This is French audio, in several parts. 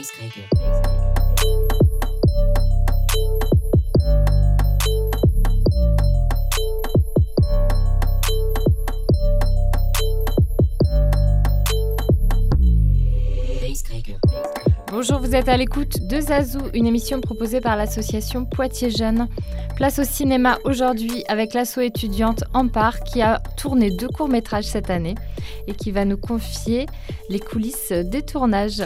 Facetaker. Bonjour, vous êtes à l'écoute de Zazou, une émission proposée par l'association Poitiers Jeunes. Place au cinéma aujourd'hui avec l'asso étudiante Ampar qui a tourné deux courts-métrages cette année et qui va nous confier les coulisses des tournages.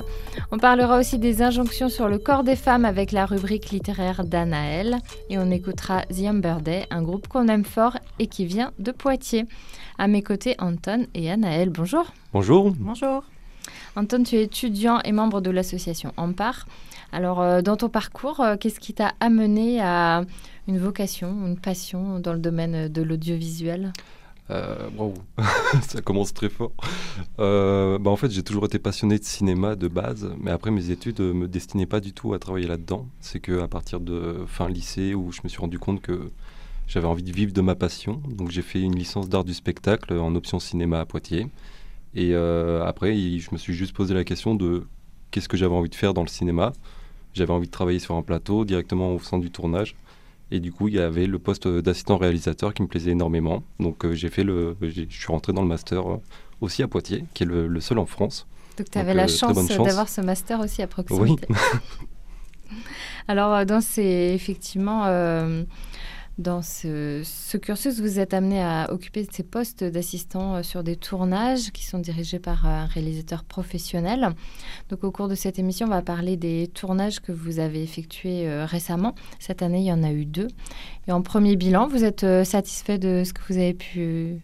On parlera aussi des injonctions sur le corps des femmes avec la rubrique littéraire d'Anaël et on écoutera The Amber Day, un groupe qu'on aime fort et qui vient de Poitiers. À mes côtés, Anton et Anaël. Bonjour. Bonjour. Bonjour. Anton, tu es étudiant et membre de l'association Ampar. Alors, euh, dans ton parcours, euh, qu'est-ce qui t'a amené à une vocation, une passion dans le domaine de l'audiovisuel? Euh, ça commence très fort. Euh, bah en fait, j'ai toujours été passionné de cinéma de base, mais après mes études ne me destinaient pas du tout à travailler là-dedans. C'est qu'à partir de fin lycée où je me suis rendu compte que j'avais envie de vivre de ma passion. Donc j'ai fait une licence d'art du spectacle en option cinéma à Poitiers. Et euh, après, je me suis juste posé la question de qu'est-ce que j'avais envie de faire dans le cinéma. J'avais envie de travailler sur un plateau directement au sein du tournage. Et du coup, il y avait le poste d'assistant réalisateur qui me plaisait énormément. Donc euh, j'ai fait le, je suis rentré dans le master euh, aussi à Poitiers, qui est le, seul en France. Donc tu avais la chance, d'avoir ce master aussi à proximité. Oui. Alors, dans ces effectivement dans ce, cursus, vous êtes amené à occuper ces postes d'assistant euh, sur des tournages qui sont dirigés par un réalisateur professionnel. Donc, au cours de cette émission, on va parler des tournages que vous avez effectués euh, récemment. Cette année, il y en a eu deux. Et en premier bilan, vous êtes euh, satisfait de ce que vous avez pu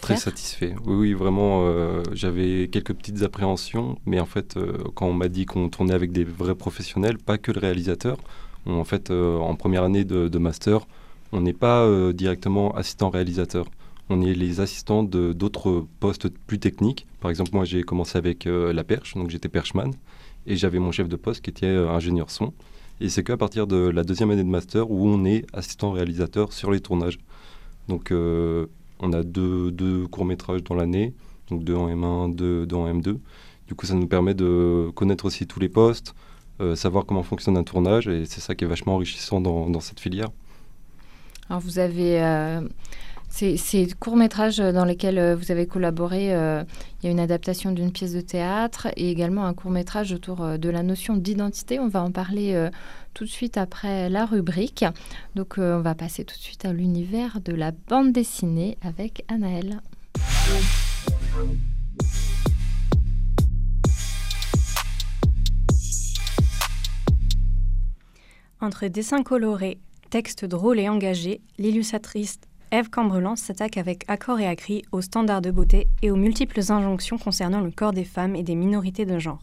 Très satisfait. Oui, oui, vraiment. J'avais quelques petites appréhensions, mais en fait, quand on m'a dit qu'on tournait avec des vrais professionnels, pas que le réalisateur, en fait, en première année de master, on n'est pas euh, directement assistant réalisateur. On est les assistants de d'autres postes plus techniques. Par exemple, moi, j'ai commencé avec euh, la perche, donc j'étais perchman, et j'avais mon chef de poste qui était euh, ingénieur son. Et c'est qu'à partir de la deuxième année de master où on est assistant réalisateur sur les tournages. Donc, on a deux, deux courts-métrages dans l'année, donc deux en M1, deux, en M2. Du coup, ça nous permet de connaître aussi tous les postes, savoir comment fonctionne un tournage, et c'est ça qui est vachement enrichissant dans cette filière. Alors vous avez euh, ces, courts-métrages dans lesquels euh, vous avez collaboré, euh, il y a une adaptation d'une pièce de théâtre et également un court-métrage autour de la notion d'identité. On va en parler tout de suite après la rubrique. Donc on va passer tout de suite à l'univers de la bande dessinée avec Anaël. Entre dessins colorés, Texte drôle et engagé, l'illustratrice Eve Cambrelan s'attaque avec accord et acris aux standards de beauté et aux multiples injonctions concernant le corps des femmes et des minorités de genre.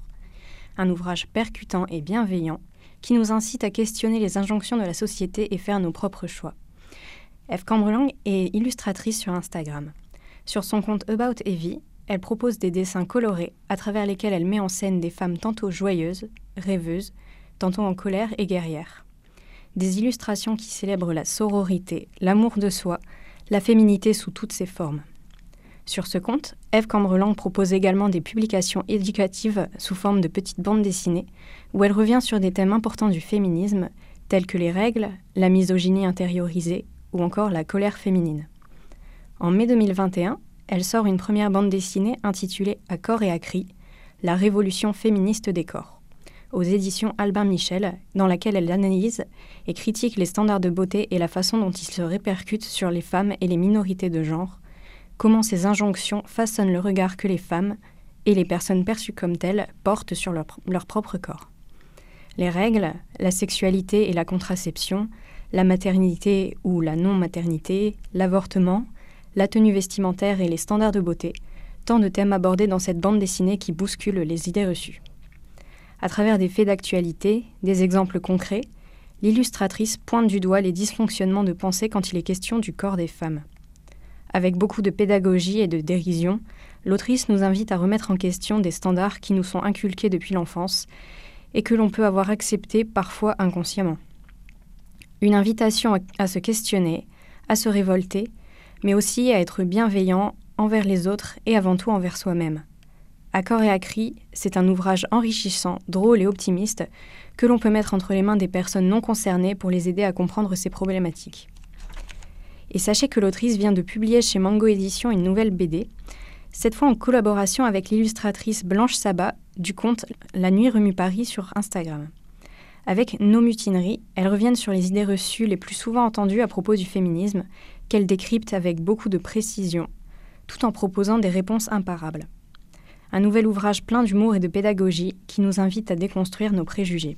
Un ouvrage percutant et bienveillant qui nous incite à questionner les injonctions de la société et faire nos propres choix. Eve Cambrelang est illustratrice sur Instagram. Sur son compte About Evie, elle propose des dessins colorés à travers lesquels elle met en scène des femmes tantôt joyeuses, rêveuses, tantôt en colère et guerrières des illustrations qui célèbrent la sororité, l'amour de soi, la féminité sous toutes ses formes. Sur ce compte, Eve Cambrelang propose également des publications éducatives sous forme de petites bandes dessinées, où elle revient sur des thèmes importants du féminisme, tels que les règles, la misogynie intériorisée ou encore la colère féminine. En mai 2021, elle sort une première bande dessinée intitulée À corps et à cri, la révolution féministe des corps aux éditions Albin Michel, dans laquelle elle analyse et critique les standards de beauté et la façon dont ils se répercutent sur les femmes et les minorités de genre, comment ces injonctions façonnent le regard que les femmes et les personnes perçues comme telles portent sur leur, leur propre corps. Les règles, la sexualité et la contraception, la maternité ou la non-maternité, l'avortement, la tenue vestimentaire et les standards de beauté, tant de thèmes abordés dans cette bande dessinée qui bousculent les idées reçues. À travers des faits d'actualité, des exemples concrets, l'illustratrice pointe du doigt les dysfonctionnements de pensée quand il est question du corps des femmes. Avec beaucoup de pédagogie et de dérision, l'autrice nous invite à remettre en question des standards qui nous sont inculqués depuis l'enfance et que l'on peut avoir acceptés parfois inconsciemment. Une invitation à se questionner, à se révolter, mais aussi à être bienveillant envers les autres et avant tout envers soi-même Accord et Acri, c'est un ouvrage enrichissant, drôle et optimiste que l'on peut mettre entre les mains des personnes non concernées pour les aider à comprendre ces problématiques. Et sachez que l'autrice vient de publier chez Mango Édition une nouvelle BD, cette fois en collaboration avec l'illustratrice Blanche Sabat du compte La Nuit remue Paris sur Instagram. Avec Nos mutineries, elles reviennent sur les idées reçues les plus souvent entendues à propos du féminisme, qu'elles décryptent avec beaucoup de précision, tout en proposant des réponses imparables un nouvel ouvrage plein d'humour et de pédagogie qui nous invite à déconstruire nos préjugés.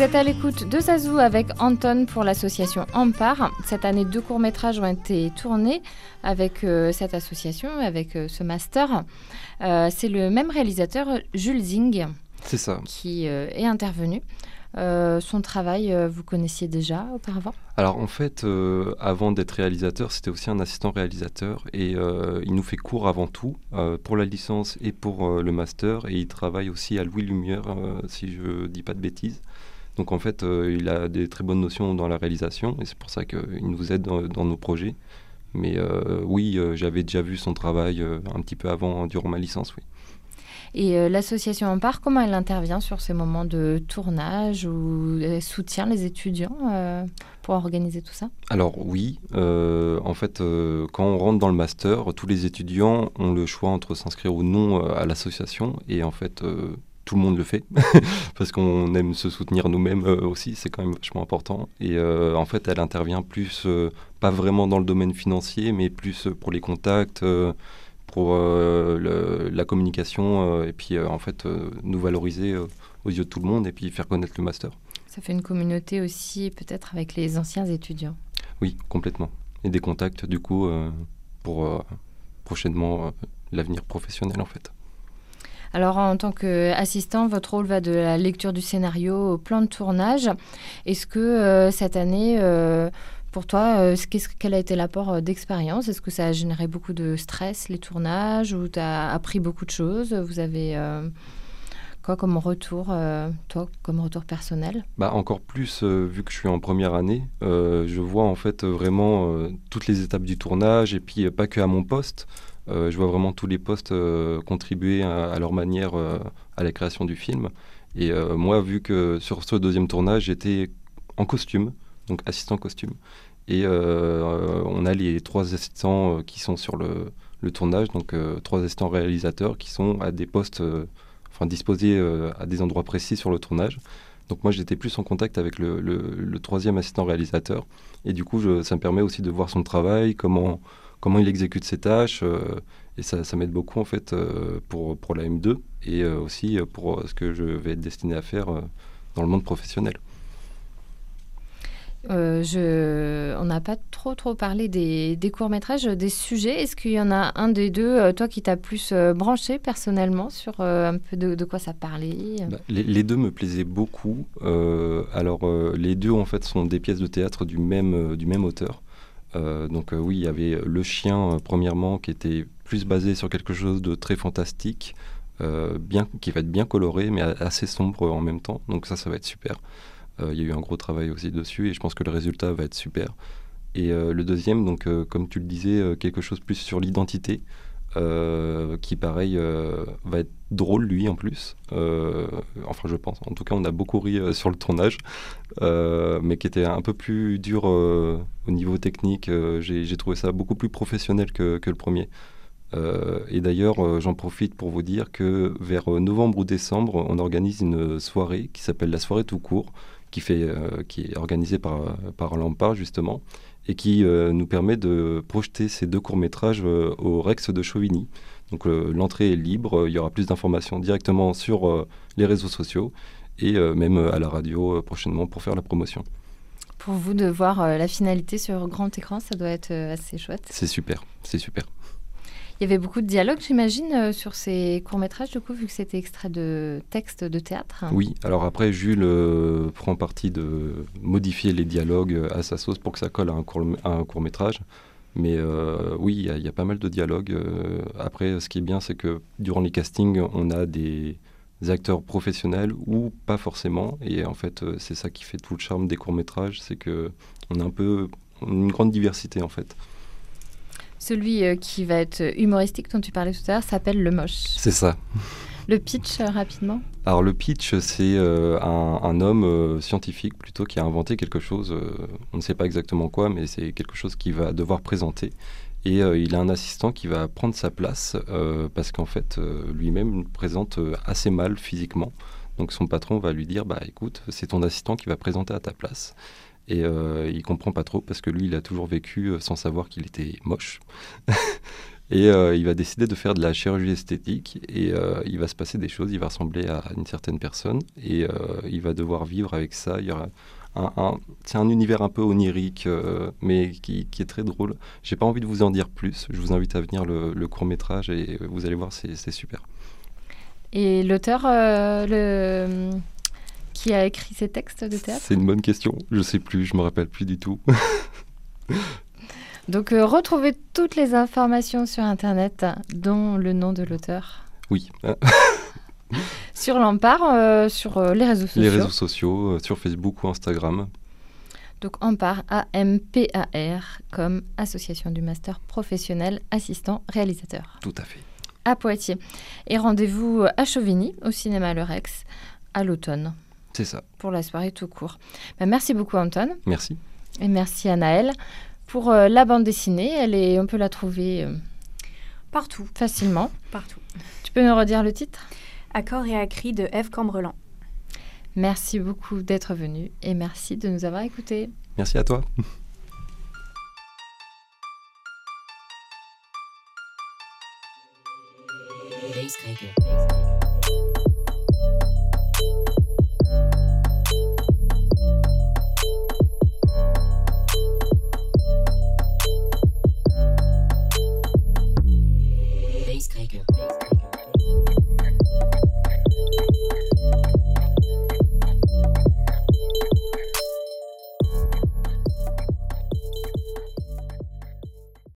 Vous êtes à l'écoute de Zazou avec Anton pour l'association Ampar. Cette année, deux courts-métrages ont été tournés avec euh, cette association, avec euh, ce master. Euh, c'est le même réalisateur, Jules Zing, C'est ça. qui est intervenu. son travail, vous connaissiez déjà auparavant? Alors en fait, avant d'être réalisateur, c'était aussi un assistant réalisateur et il nous fait cours avant tout pour la licence et pour le master et il travaille aussi à Louis Lumière, si je dis pas de bêtises. Donc en fait, euh, il a des très bonnes notions dans la réalisation et c'est pour ça qu'il nous aide dans, nos projets. Mais euh, oui, euh, j'avais déjà vu son travail un petit peu avant, durant ma licence, oui. Et l'association Ampar, comment elle intervient sur ces moments de tournage ou elle soutient les étudiants pour organiser tout ça? Alors oui, en fait, quand on rentre dans le master, tous les étudiants ont le choix entre s'inscrire ou non à l'association. Et en fait, tout le monde le fait parce qu'on aime se soutenir nous-mêmes euh, aussi, c'est quand même vachement important. Et euh, en fait, elle intervient plus, euh, pas vraiment dans le domaine financier, mais plus pour les contacts, pour la communication, et puis en fait, nous valoriser aux yeux de tout le monde et puis faire connaître le master. Ça fait une communauté aussi, peut-être avec les anciens étudiants? Oui, complètement. Et des contacts, du coup, pour prochainement l'avenir professionnel, en fait. Alors, en tant qu'assistant, votre rôle va de la lecture du scénario au plan de tournage. Est-ce que euh, cette année, euh, pour toi, euh, quel a été l'apport d'expérience? Est-ce que ça a généré beaucoup de stress, les tournages, ou tu appris beaucoup de choses? Vous avez quoi comme retour, toi, comme retour personnel? Bah, Encore plus, vu que je suis en première année, je vois en fait vraiment toutes les étapes du tournage, et puis pas que à mon poste. Euh, je vois vraiment tous les postes euh, contribuer à, leur manière euh, à la création du film. Et moi, vu que sur ce deuxième tournage, j'étais en costume, donc assistant costume. Et on a les trois assistants qui sont sur le, tournage, donc trois assistants réalisateurs qui sont à des postes, enfin disposés à des endroits précis sur le tournage. Donc moi j'étais plus en contact avec le, troisième assistant réalisateur et du coup ça me permet aussi de voir son travail, comment, comment il exécute ses tâches. Euh, et ça, ça m'aide beaucoup en fait euh, pour, pour la M2 et euh, aussi pour ce que je vais être destiné à faire dans le monde professionnel. Euh, je... On n'a pas trop trop parlé des, des courts-métrages, des sujets. Est-ce qu'il y en a un des deux, toi, qui t'a plus branché personnellement sur euh, un peu de, de quoi ça parlait? Bah, les, les deux me plaisaient beaucoup. Euh, alors, les deux, en fait, sont des pièces de théâtre du même, du même auteur. Euh, donc, euh, oui, il y avait Le Chien, euh, premièrement, qui était plus basé sur quelque chose de très fantastique, bien, qui va être bien coloré, mais assez sombre en même temps. Donc, ça, ça va être super. Il y a eu un gros travail aussi dessus, et je pense que le résultat va être super. Et le deuxième, donc, comme tu le disais, quelque chose plus sur l'identité. Euh, qui pareil euh, va être drôle lui en plus. Euh, enfin je pense. En tout cas on a beaucoup ri sur le tournage, mais qui était un peu plus dur au niveau technique. J'ai trouvé ça beaucoup plus professionnel que, le premier. Et d'ailleurs j'en profite pour vous dire que vers novembre ou décembre on organise une soirée qui s'appelle la soirée tout court, qui, fait, euh, qui est organisée par, par Lampard justement et qui euh, nous permet de projeter ces deux courts-métrages euh, au Rex de Chauvigny. Donc l'entrée est libre, il y aura plus d'informations directement sur les réseaux sociaux et même à la radio prochainement pour faire la promotion. Pour vous, de voir euh, la finalité sur grand écran, ça doit être euh, assez chouette. C'est super, c'est super. Il y avait beaucoup de dialogues, j'imagine, euh, sur ces courts-métrages, du coup, vu que c'était extrait de textes de théâtre. Oui, alors après Jules euh, prend parti de modifier les dialogues euh, à sa sauce pour que ça colle à un court, métrage. Mais oui, il y, a- pas mal de dialogues. après, ce qui est bien, c'est que durant les castings, on a des acteurs professionnels ou pas forcément. Et en fait, c'est ça qui fait tout le charme des courts métrages, c'est que on a un peu une grande diversité en fait. Celui euh, qui va être humoristique, dont tu parlais tout à l'heure, s'appelle Le Moche. C'est ça. Le pitch, euh, rapidement Alors le pitch, c'est euh, un, un homme euh, scientifique plutôt qui a inventé quelque chose, euh, on ne sait pas exactement quoi, mais c'est quelque chose qu'il va devoir présenter. Et il a un assistant qui va prendre sa place parce qu'en fait, lui-même présente assez mal physiquement. Donc son patron va lui dire, bah écoute, c'est ton assistant qui va présenter à ta place. Et euh, il comprend pas trop parce que lui, il a toujours vécu euh, sans savoir qu'il était moche. Et euh, il va décider de faire de la chirurgie esthétique et euh, il va se passer des choses, il va ressembler à une certaine personne et il va devoir vivre avec ça. Il y aura un, c'est un univers un peu onirique mais qui, est très drôle. J'ai pas envie de vous en dire plus, je vous invite à venir le, court métrage et vous allez voir, c'est super. Et l'auteur le... qui a écrit ces textes de théâtre C'est une bonne question, je sais plus, je me rappelle plus du tout. Donc, euh, retrouvez toutes les informations sur Internet, dont le nom de l'auteur. Oui, Sur l'Empare, euh, sur euh, les réseaux sociaux. les réseaux sociaux, sur Facebook ou Instagram. Donc Ampar, A-M-P-A-R, comme Association du Master Professionnel Assistant Réalisateur Tout à fait. à Poitiers. Et rendez-vous à Chauvigny, au cinéma Le Rex, à l'automne, C'est ça. pour la soirée tout court. Ben, merci beaucoup Anton, Merci. et merci à Naël. Pour euh, la bande dessinée, elle est, on peut la trouver euh, Partout, facilement. partout. Tu peux nous redire le titre? Accord et acris de Eve Cambrelan. Merci beaucoup d'être venu et merci de nous avoir écoutés. Merci à toi.